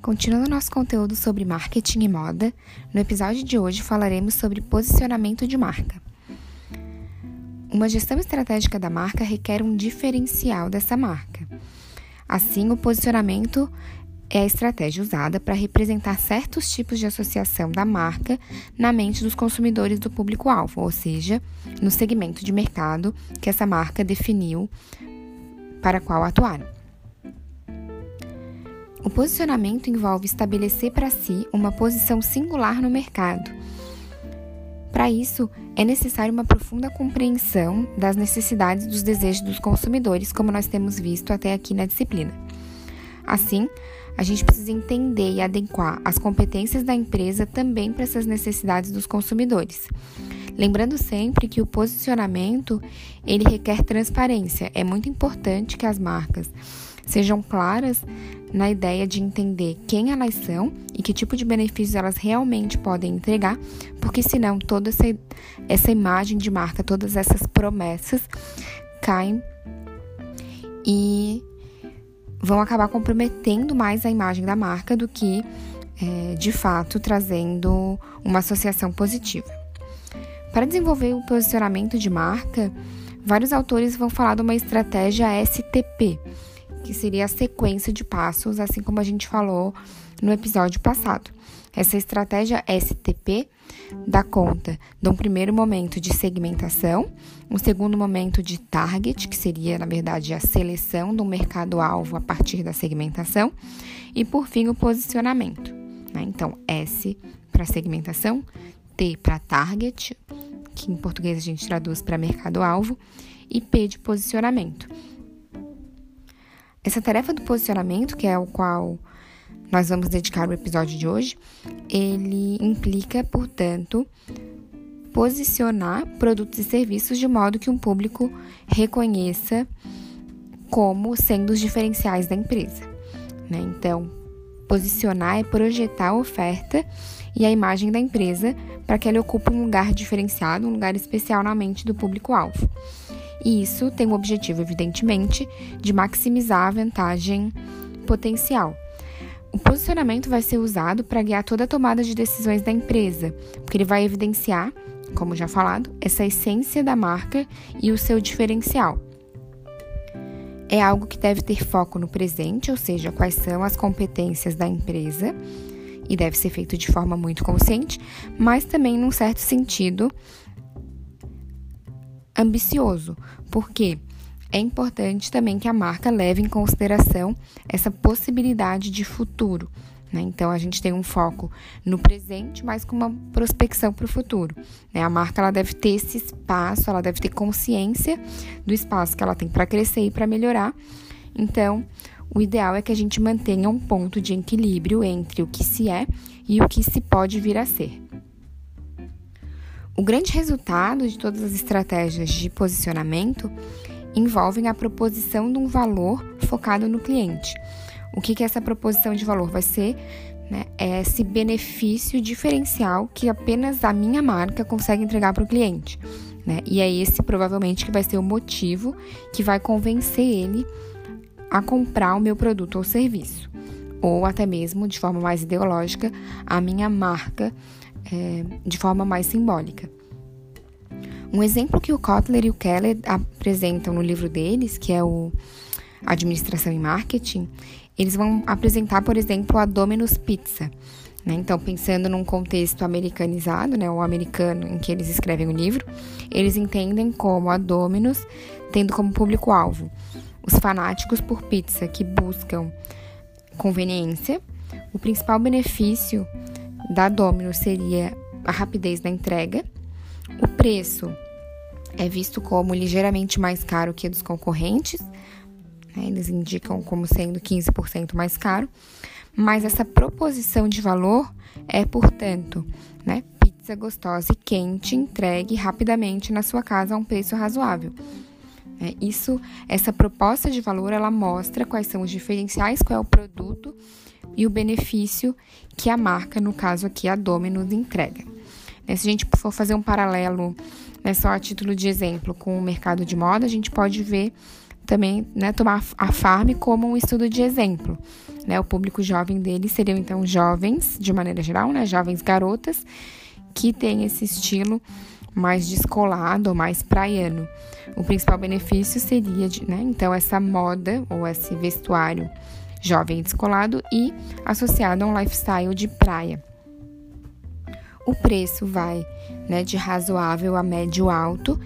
Continuando nosso conteúdo sobre marketing e moda, no episódio de hoje falaremos sobre posicionamento de marca. Uma gestão estratégica da marca requer um diferencial dessa marca. Assim, o posicionamento é a estratégia usada para representar certos tipos de associação da marca na mente dos consumidores do público-alvo, ou seja, no segmento de mercado que essa marca definiu para qual atuar. O posicionamento envolve estabelecer para si uma posição singular no mercado. Para isso, é necessário uma profunda compreensão das necessidades e dos desejos dos consumidores, como nós temos visto até aqui na disciplina. Assim, a gente precisa entender e adequar as competências da empresa também para essas necessidades dos consumidores. Lembrando sempre que o posicionamento, ele requer transparência. É muito importante que as marcas sejam claras na ideia de entender quem elas são e que tipo de benefícios elas realmente podem entregar, porque senão toda essa, essa imagem de marca, todas essas promessas caem e vão acabar comprometendo mais a imagem da marca do que, é, de fato, trazendo uma associação positiva. Para desenvolver o posicionamento de marca, vários autores vão falar de uma estratégia STP, que seria a sequência de passos, assim como a gente falou no episódio passado. Essa estratégia STP dá conta de um primeiro momento de segmentação, um segundo momento de target, que seria, na verdade, a seleção do mercado-alvo a partir da segmentação, e por fim o posicionamento. Né? Então, S para segmentação, T para target, que em português a gente traduz para mercado-alvo, e P de posicionamento. Essa tarefa do posicionamento, que é o qual nós vamos dedicar o episódio de hoje, ele implica, portanto, posicionar produtos e serviços de modo que um público reconheça como sendo os diferenciais da empresa. Né? Então, posicionar é projetar a oferta e a imagem da empresa para que ela ocupe um lugar diferenciado, um lugar especial na mente do público-alvo. E isso tem o objetivo, evidentemente, de maximizar a vantagem potencial. O posicionamento vai ser usado para guiar toda a tomada de decisões da empresa, porque ele vai evidenciar, como já falado, essa essência da marca e o seu diferencial. É algo que deve ter foco no presente, ou seja, quais são as competências da empresa e deve ser feito de forma muito consciente, mas também, num certo sentido, ambicioso, porque é importante também que a marca leve em consideração essa possibilidade de futuro. Né? Então, a gente tem um foco no presente, mas com uma prospecção para o futuro. Né? A marca ela deve ter esse espaço, ela deve ter consciência do espaço que ela tem para crescer e para melhorar. Então, o ideal é que a gente mantenha um ponto de equilíbrio entre o que se é e o que se pode vir a ser. O grande resultado de todas as estratégias de posicionamento envolvem a proposição de um valor focado no cliente. O que, que essa proposição de valor vai ser? Né? É esse benefício diferencial que apenas a minha marca consegue entregar para o cliente. Né? E é esse provavelmente que vai ser o motivo que vai convencer ele a comprar o meu produto ou serviço, ou até mesmo, de forma mais ideológica, a minha marca é, de forma mais simbólica. Um exemplo que o Kotler e o Keller apresentam no livro deles, que é o Administração e Marketing, eles vão apresentar, por exemplo, a Domino's Pizza. Né? Então, pensando num contexto americanizado, né, o americano em que eles escrevem o livro, eles entendem como a Domino's tendo como público-alvo os fanáticos por pizza que buscam conveniência. O principal benefício da Domino's seria a rapidez da entrega. O preço é visto como ligeiramente mais caro que a dos concorrentes. Né? Eles indicam como sendo 15% mais caro. Mas essa proposição de valor é, portanto, né, pizza gostosa e quente entregue rapidamente na sua casa a um preço razoável. É, isso, essa proposta de valor, ela mostra quais são os diferenciais, qual é o produto e o benefício que a marca, no caso aqui a Domino's, entrega. Né, se a gente for fazer um paralelo, né, só a título de exemplo, com o mercado de moda, a gente pode ver também né, tomar a Farm como um estudo de exemplo. Né? O público jovem deles seriam então jovens, de maneira geral, né? jovens garotas, que têm esse estilo mais descolado ou mais praiano. O principal benefício seria, de, né, então, essa moda ou esse vestuário jovem descolado e associado a um lifestyle de praia. O preço vai né, de razoável a médio alto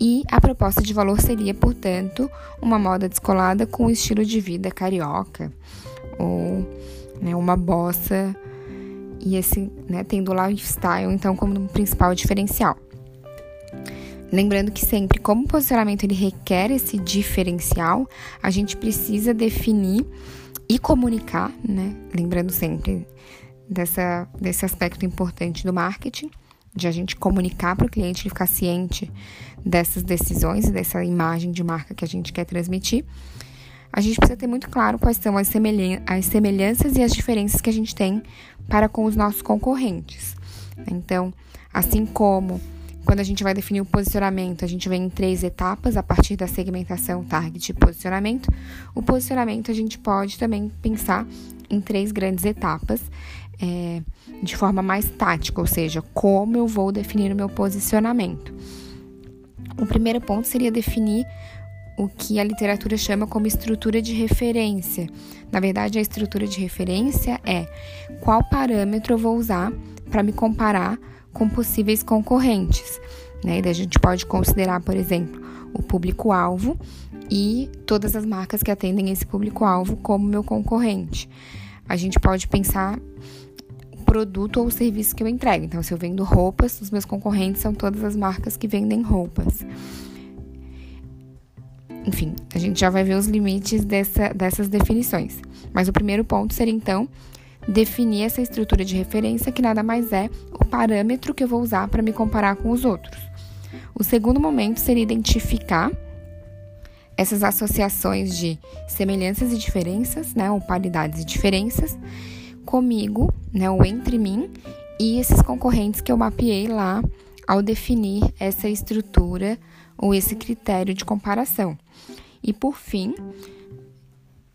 e a proposta de valor seria, portanto, uma moda descolada com o estilo de vida carioca ou né, uma bossa e esse né, tendo o lifestyle então como um principal diferencial. Lembrando que sempre, como o posicionamento ele requer esse diferencial, a gente precisa definir e comunicar, né? Lembrando sempre dessa, desse aspecto importante do marketing, de a gente comunicar para o cliente e ficar ciente dessas decisões e dessa imagem de marca que a gente quer transmitir. A gente precisa ter muito claro quais são as, semelhan as semelhanças e as diferenças que a gente tem para com os nossos concorrentes. Então, assim como quando a gente vai definir o posicionamento, a gente vem em três etapas a partir da segmentação, target e posicionamento. O posicionamento a gente pode também pensar em três grandes etapas. É, de forma mais tática, ou seja, como eu vou definir o meu posicionamento. O primeiro ponto seria definir o que a literatura chama como estrutura de referência. Na verdade, a estrutura de referência é qual parâmetro eu vou usar para me comparar com possíveis concorrentes. Né? Daí a gente pode considerar, por exemplo, o público-alvo e todas as marcas que atendem esse público-alvo como meu concorrente. A gente pode pensar o produto ou o serviço que eu entrego. Então, se eu vendo roupas, os meus concorrentes são todas as marcas que vendem roupas. Enfim, a gente já vai ver os limites dessa, dessas definições. Mas o primeiro ponto seria, então, definir essa estrutura de referência, que nada mais é o parâmetro que eu vou usar para me comparar com os outros. O segundo momento seria identificar essas associações de semelhanças e diferenças, né, ou paridades e diferenças, comigo, né, ou entre mim e esses concorrentes que eu mapeei lá ao definir essa estrutura ou esse critério de comparação. E por fim,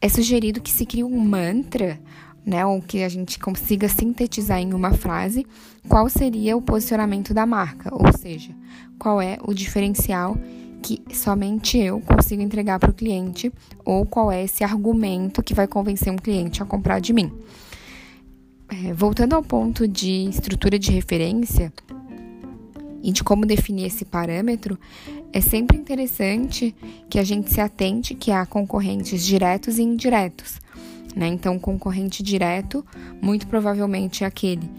é sugerido que se crie um mantra né, ou que a gente consiga sintetizar em uma frase qual seria o posicionamento da marca, ou seja, qual é o diferencial que somente eu consigo entregar para o cliente, ou qual é esse argumento que vai convencer um cliente a comprar de mim. É, voltando ao ponto de estrutura de referência e de como definir esse parâmetro, é sempre interessante que a gente se atente que há concorrentes diretos e indiretos. Né? Então, concorrente direto, muito provavelmente é aquele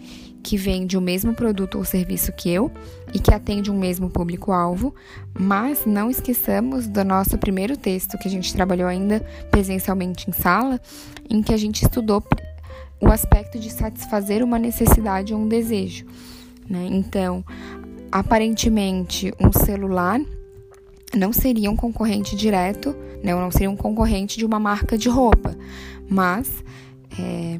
que vende o mesmo produto ou serviço que eu e que atende um mesmo público-alvo, mas não esqueçamos do nosso primeiro texto que a gente trabalhou ainda presencialmente em sala, em que a gente estudou o aspecto de satisfazer uma necessidade ou um desejo. Né? Então, aparentemente, um celular não seria um concorrente direto, né? não seria um concorrente de uma marca de roupa, mas é,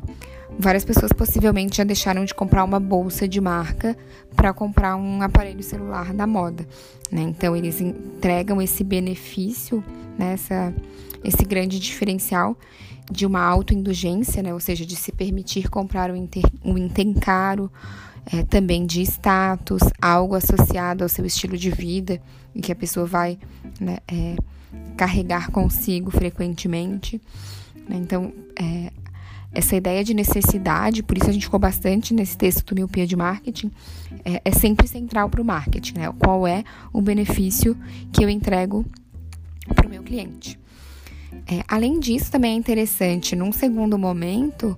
várias pessoas possivelmente já deixaram de comprar uma bolsa de marca para comprar um aparelho celular da moda. Né? Então, eles entregam esse benefício, né? Esse grande diferencial de uma autoindulgência, né? ou seja, de se permitir comprar um, um item caro, é, também de status, algo associado ao seu estilo de vida e que a pessoa vai né, é, carregar consigo frequentemente. Né? Então, é, essa ideia de necessidade, por isso a gente ficou bastante nesse texto do Miopia de Marketing, é, é sempre central para o marketing, né? Qual é o benefício que eu entrego para o meu cliente. É, além disso, também é interessante, num segundo momento,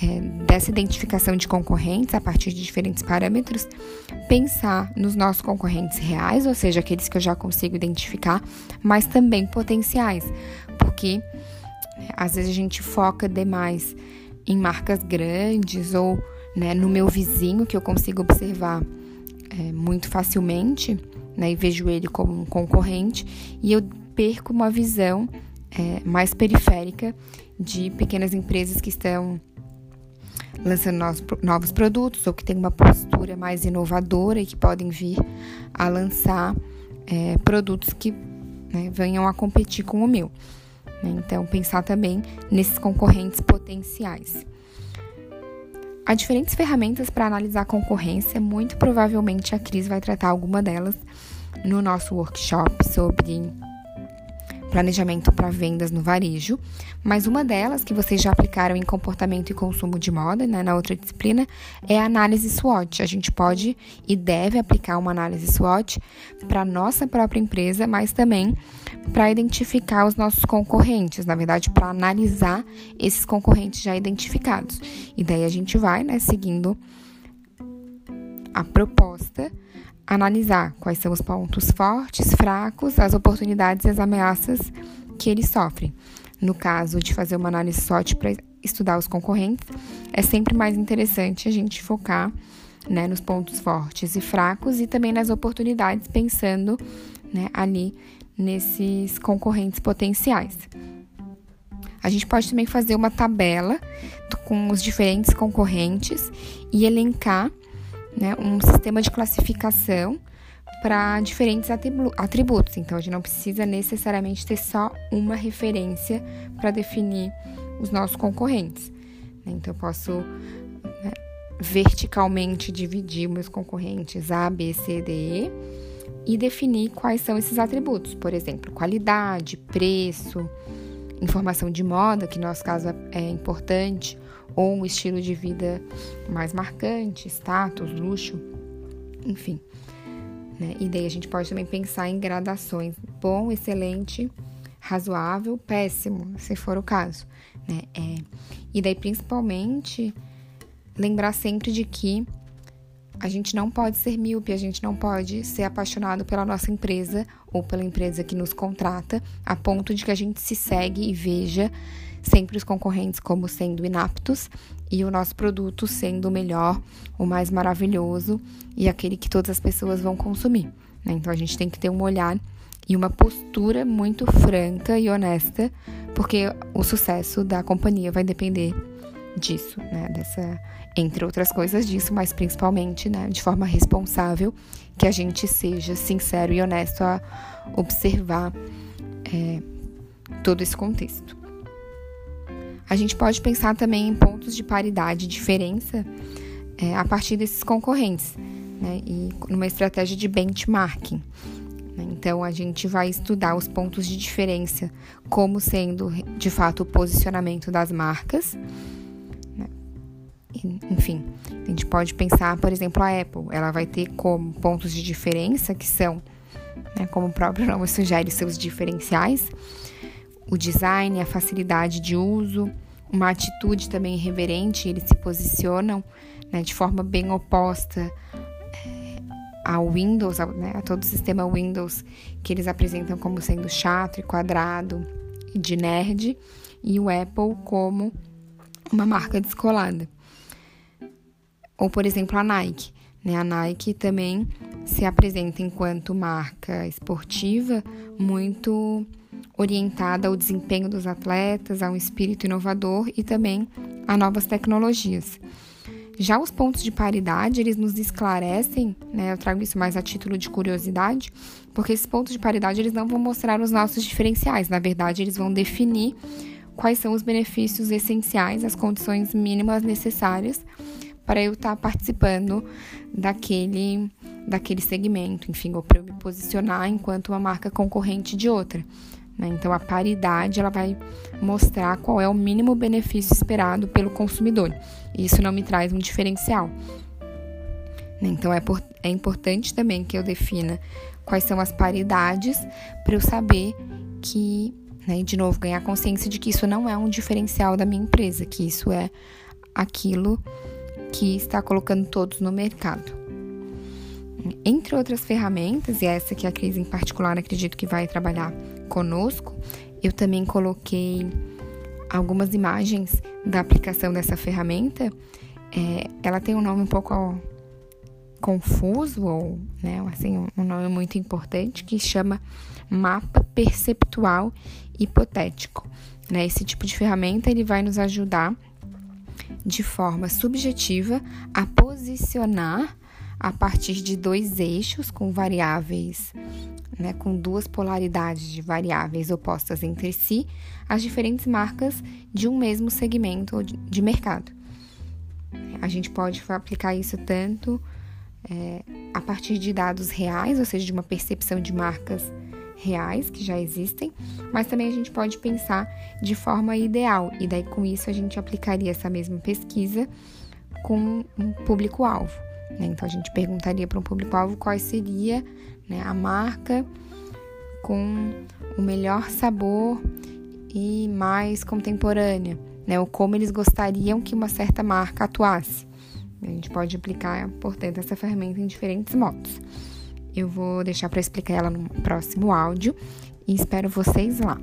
é, dessa identificação de concorrentes a partir de diferentes parâmetros, pensar nos nossos concorrentes reais, ou seja, aqueles que eu já consigo identificar, mas também potenciais, porque às vezes a gente foca demais em marcas grandes ou né, no meu vizinho que eu consigo observar é, muito facilmente né, e vejo ele como um concorrente e eu perco uma visão é, mais periférica de pequenas empresas que estão lançando novos, produtos ou que têm uma postura mais inovadora e que podem vir a lançar é, produtos que né, venham a competir com o meu. Né? Então, pensar também nesses concorrentes potenciais. Há diferentes ferramentas para analisar a concorrência, muito provavelmente a Cris vai tratar alguma delas no nosso workshop sobre planejamento para vendas no varejo, mas uma delas que vocês já aplicaram em comportamento e consumo de moda, né, na outra disciplina, é a análise SWOT. A gente pode e deve aplicar uma análise SWOT para nossa própria empresa, mas também para identificar os nossos concorrentes, na verdade, para analisar esses concorrentes já identificados. E daí a gente vai, né, seguindo a proposta analisar quais são os pontos fortes, fracos, as oportunidades e as ameaças que eles sofrem. No caso de fazer uma análise SWOT para estudar os concorrentes, é sempre mais interessante a gente focar né, nos pontos fortes e fracos e também nas oportunidades, pensando né, ali nesses concorrentes potenciais. A gente pode também fazer uma tabela com os diferentes concorrentes e elencar né, um sistema de classificação para diferentes atributos. Então, a gente não precisa necessariamente ter só uma referência para definir os nossos concorrentes. Né? Então, eu posso né, verticalmente dividir meus concorrentes A, B, C, D, E e definir quais são esses atributos. Por exemplo, qualidade, preço, informação de moda, que no nosso caso é importante, ou um estilo de vida mais marcante, status, luxo, enfim. Né? E daí a gente pode também pensar em gradações: bom, excelente, razoável, péssimo, se for o caso. Né? É, e daí, principalmente, lembrar sempre de que a gente não pode ser míope, a gente não pode ser apaixonado pela nossa empresa ou pela empresa que nos contrata, a ponto de que a gente se segue e veja sempre os concorrentes como sendo inaptos e o nosso produto sendo o melhor, o mais maravilhoso e aquele que todas as pessoas vão consumir. Né? Então a gente tem que ter um olhar e uma postura muito franca e honesta, porque o sucesso da companhia vai depender disso, né? Dessa, entre outras coisas disso, mas principalmente, né, de forma responsável, que a gente seja sincero e honesto a observar é, todo esse contexto. A gente pode pensar também em pontos de paridade e diferença é, a partir desses concorrentes, né? E numa estratégia de benchmarking. Né? Então, a gente vai estudar os pontos de diferença como sendo, de fato, o posicionamento das marcas. Enfim, a gente pode pensar, por exemplo, a Apple. Ela vai ter como pontos de diferença que são, né, como o próprio nome sugere, seus diferenciais o design, a facilidade de uso, uma atitude também irreverente, eles se posicionam né, de forma bem oposta é, ao Windows, ao, né, a todo o sistema Windows, que eles apresentam como sendo chato e quadrado de nerd, e o Apple como uma marca descolada. Ou, por exemplo, a Nike. Né? A Nike também se apresenta enquanto marca esportiva muito orientada ao desempenho dos atletas, a um espírito inovador e também a novas tecnologias. Já os pontos de paridade, eles nos esclarecem, né? Eu trago isso mais a título de curiosidade, porque esses pontos de paridade eles não vão mostrar os nossos diferenciais, na verdade, eles vão definir quais são os benefícios essenciais, as condições mínimas necessárias para eu estar participando daquele daquele segmento, enfim, ou para eu me posicionar enquanto uma marca concorrente de outra. Né? Então, a paridade ela vai mostrar qual é o mínimo benefício esperado pelo consumidor. Isso não me traz um diferencial. Né? Então, é, por, é importante também que eu defina quais são as paridades para eu saber que, né, de novo, ganhar consciência de que isso não é um diferencial da minha empresa, que isso é aquilo que está colocando todos no mercado. Entre outras ferramentas, e essa que a Cris em particular acredito que vai trabalhar conosco, eu também coloquei algumas imagens da aplicação dessa ferramenta. É, ela tem um nome um pouco confuso, ou né, assim, um nome muito importante, que chama mapa perceptual hipotético. Né? Esse tipo de ferramenta ele vai nos ajudar de forma subjetiva a posicionar a partir de dois eixos com variáveis né, com duas polaridades de variáveis opostas entre si, as diferentes marcas de um mesmo segmento de mercado. A gente pode aplicar isso tanto é, a partir de dados reais, ou seja, de uma percepção de marcas reais que já existem, mas também a gente pode pensar de forma ideal, e daí com isso a gente aplicaria essa mesma pesquisa com um público-alvo. Né? Então a gente perguntaria para um público-alvo qual seria né, a marca com o melhor sabor e mais contemporânea, né? Ou como eles gostariam que uma certa marca atuasse. A gente pode aplicar, portanto, essa ferramenta em diferentes modos. Eu vou deixar para explicar ela no próximo áudio e espero vocês lá.